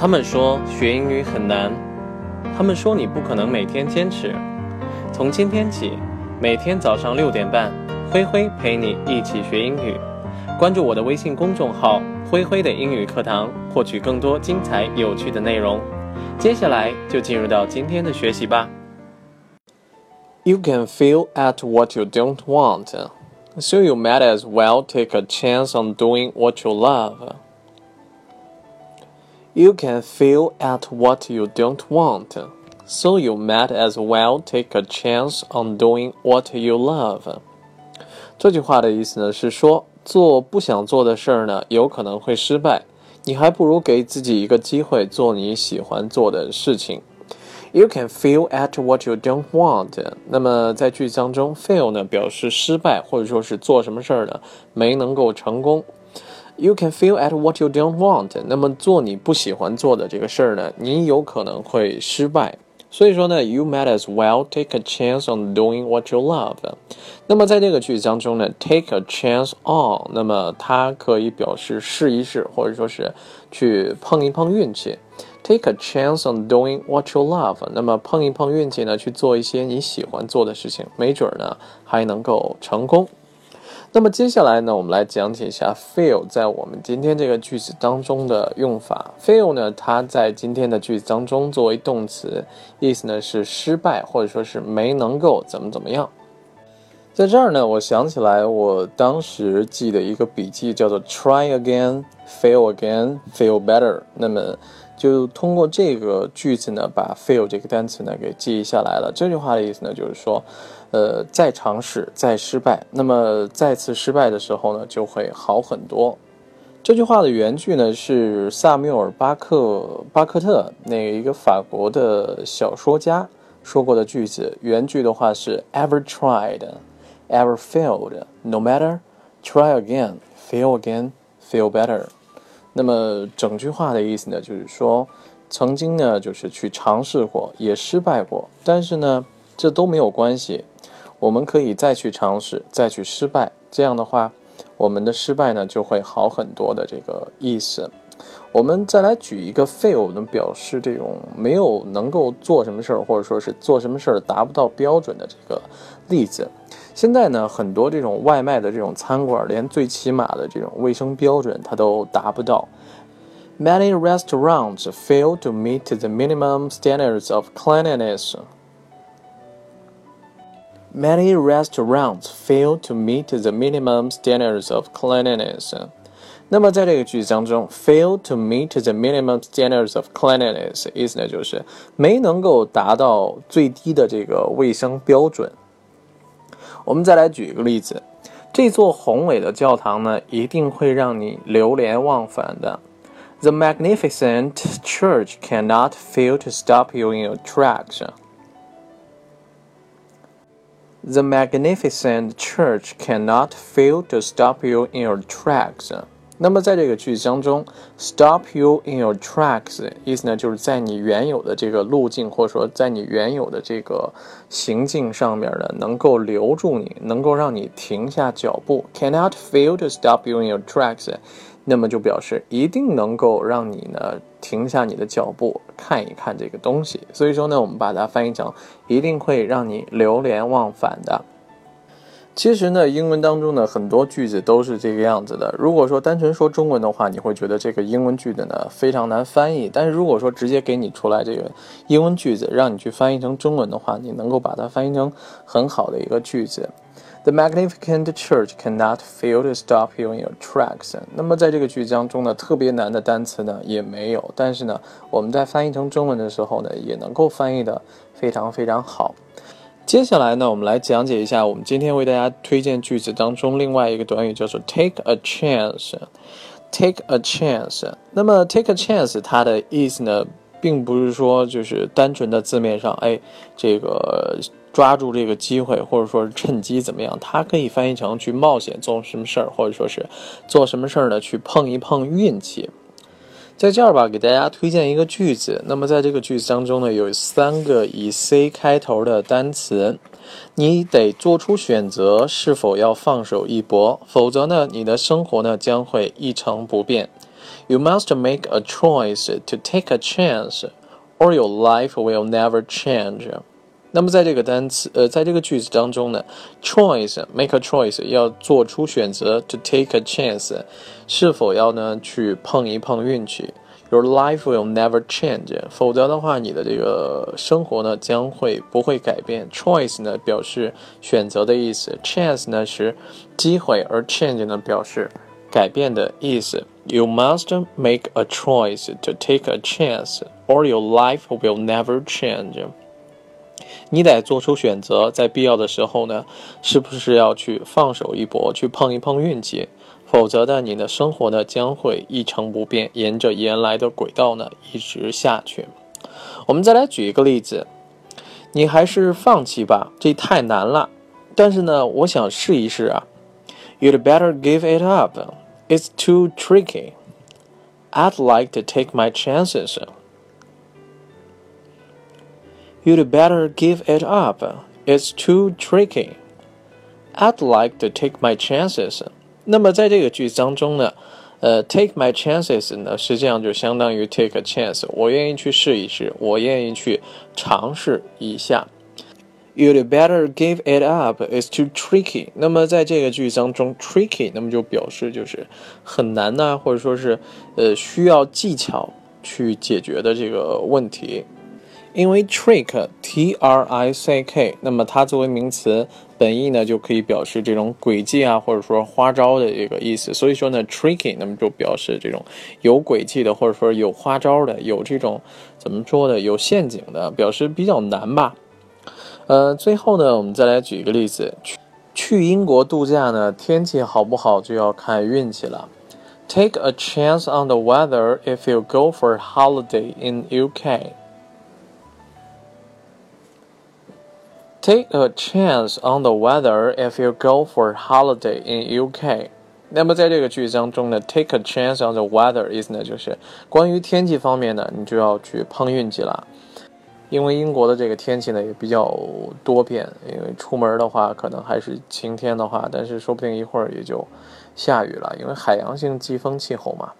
他们说学英语很难，他们说你不可能每天坚持。从今天起，每天早上六点半，灰灰陪你一起学英语。关注我的微信公众号“灰灰的英语课堂”，获取更多精彩有趣的内容。接下来就进入到今天的学习吧。You can feel at what you don't want, so you might as well take a chance on doing what you love. You can fail at what you don't want, so you might as well take a chance on doing what you love. 这句话的意思呢是说，做不想做的事儿呢，有可能会失败，你还不如给自己一个机会做你喜欢做的事情。You can fail at what you don't want。那么在句子当中，fail 呢表示失败，或者说是做什么事儿呢没能够成功。You can fail at what you don't want。那么做你不喜欢做的这个事儿呢，你有可能会失败。所以说呢，You might as well take a chance on doing what you love。那么在这个句子当中呢，take a chance on，那么它可以表示试一试，或者说是去碰一碰运气。Take a chance on doing what you love。那么碰一碰运气呢，去做一些你喜欢做的事情，没准儿呢还能够成功。那么接下来呢，我们来讲解一下 fail 在我们今天这个句子当中的用法。fail 呢，它在今天的句子当中作为动词，意思呢是失败或者说是没能够怎么怎么样。在这儿呢，我想起来我当时记的一个笔记叫做 try again, fail again, fail better。那么就通过这个句子呢，把 fail 这个单词呢给记忆下来了。这句话的意思呢，就是说。呃，再尝试，再失败，那么再次失败的时候呢，就会好很多。这句话的原句呢是萨缪尔·巴克巴克特那一个法国的小说家说过的句子。原句的话是 Ever tried, ever failed, no matter, try again, fail again, feel better。那么整句话的意思呢，就是说曾经呢就是去尝试过，也失败过，但是呢这都没有关系。我们可以再去尝试，再去失败，这样的话，我们的失败呢就会好很多的这个意思。我们再来举一个 fail 能表示这种没有能够做什么事儿，或者说是做什么事儿达不到标准的这个例子。现在呢，很多这种外卖的这种餐馆，连最起码的这种卫生标准它都达不到。Many restaurants fail to meet the minimum standards of cleanliness. Many restaurants fail to meet the minimum standards of cleanliness。那么在这个句子当中，fail to meet the minimum standards of cleanliness 意思呢就是没能够达到最低的这个卫生标准。 我们再来举一个例子，这座宏伟的教堂呢一定会让你流连忘返的。The magnificent church cannot fail to stop you in your tracks. The magnificent church cannot fail to stop you in your tracks。那么在这个句子当中，stop you in your tracks 意思呢，就是在你原有的这个路径，或者说在你原有的这个行径上面呢，能够留住你，能够让你停下脚步。Cannot fail to stop you in your tracks。那么就表示一定能够让你呢停下你的脚步看一看这个东西，所以说呢，我们把它翻译成一定会让你流连忘返的。其实呢，英文当中呢很多句子都是这个样子的。如果说单纯说中文的话，你会觉得这个英文句子呢非常难翻译；但是如果说直接给你出来这个英文句子，让你去翻译成中文的话，你能够把它翻译成很好的一个句子。The magnificent church cannot fail to stop you in your tracks。那么在这个句子当中呢，特别难的单词呢也没有，但是呢，我们在翻译成中文的时候呢，也能够翻译的非常非常好。接下来呢，我们来讲解一下我们今天为大家推荐句子当中另外一个短语，叫做 take a chance。take a chance。那么 take a chance 它的意思呢，并不是说就是单纯的字面上，哎，这个。抓住这个机会，或者说是趁机怎么样？它可以翻译成去冒险做什么事儿，或者说是做什么事儿呢？去碰一碰运气。在这儿吧，给大家推荐一个句子。那么在这个句子当中呢，有三个以 C 开头的单词，你得做出选择，是否要放手一搏，否则呢，你的生活呢将会一成不变。You must make a choice to take a chance, or your life will never change. 那么在这个单词，呃，在这个句子当中呢，choice make a choice 要做出选择，to take a chance 是否要呢去碰一碰运气？Your life will never change，否则的话，你的这个生活呢将会不会改变？Choice 呢表示选择的意思，chance 呢是机会，而 change 呢表示改变的意思。You must make a choice to take a chance, or your life will never change. 你得做出选择，在必要的时候呢，是不是要去放手一搏，去碰一碰运气？否则呢，你的生活呢将会一成不变，沿着原来的轨道呢一直下去。我们再来举一个例子，你还是放弃吧，这太难了。但是呢，我想试一试啊。You'd better give it up. It's too tricky. I'd like to take my chances. You'd better give it up. It's too tricky. I'd like to take my chances. 那么在这个句子当中呢，呃，take my chances 呢，实际上就相当于 take a chance。我愿意去试一试，我愿意去尝试一下。You'd better give it up. It's too tricky. 那么在这个句子当中，tricky 那么就表示就是很难呐，或者说是呃需要技巧去解决的这个问题。因为 trick t r i c k，那么它作为名词，本意呢就可以表示这种诡计啊，或者说花招的这个意思。所以说呢，tricky，那么就表示这种有诡计的，或者说有花招的，有这种怎么说的，有陷阱的，表示比较难吧。呃，最后呢，我们再来举一个例子，去去英国度假呢，天气好不好就要看运气了。Take a chance on the weather if you go for holiday in UK. Take a chance on the weather if you go for holiday in UK。那么在这个句子当中呢，take a chance on the weather 意思呢就是关于天气方面呢，你就要去碰运气了。因为英国的这个天气呢也比较多变，因为出门的话可能还是晴天的话，但是说不定一会儿也就下雨了，因为海洋性季风气候嘛。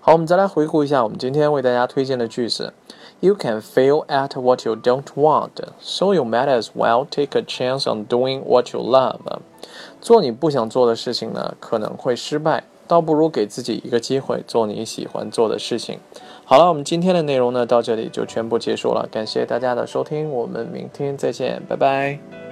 好，我们再来回顾一下我们今天为大家推荐的句子。You can fail at what you don't want, so you might as well take a chance on doing what you love. 做你不想做的事情呢，可能会失败，倒不如给自己一个机会，做你喜欢做的事情。好了，我们今天的内容呢，到这里就全部结束了。感谢大家的收听，我们明天再见，拜拜。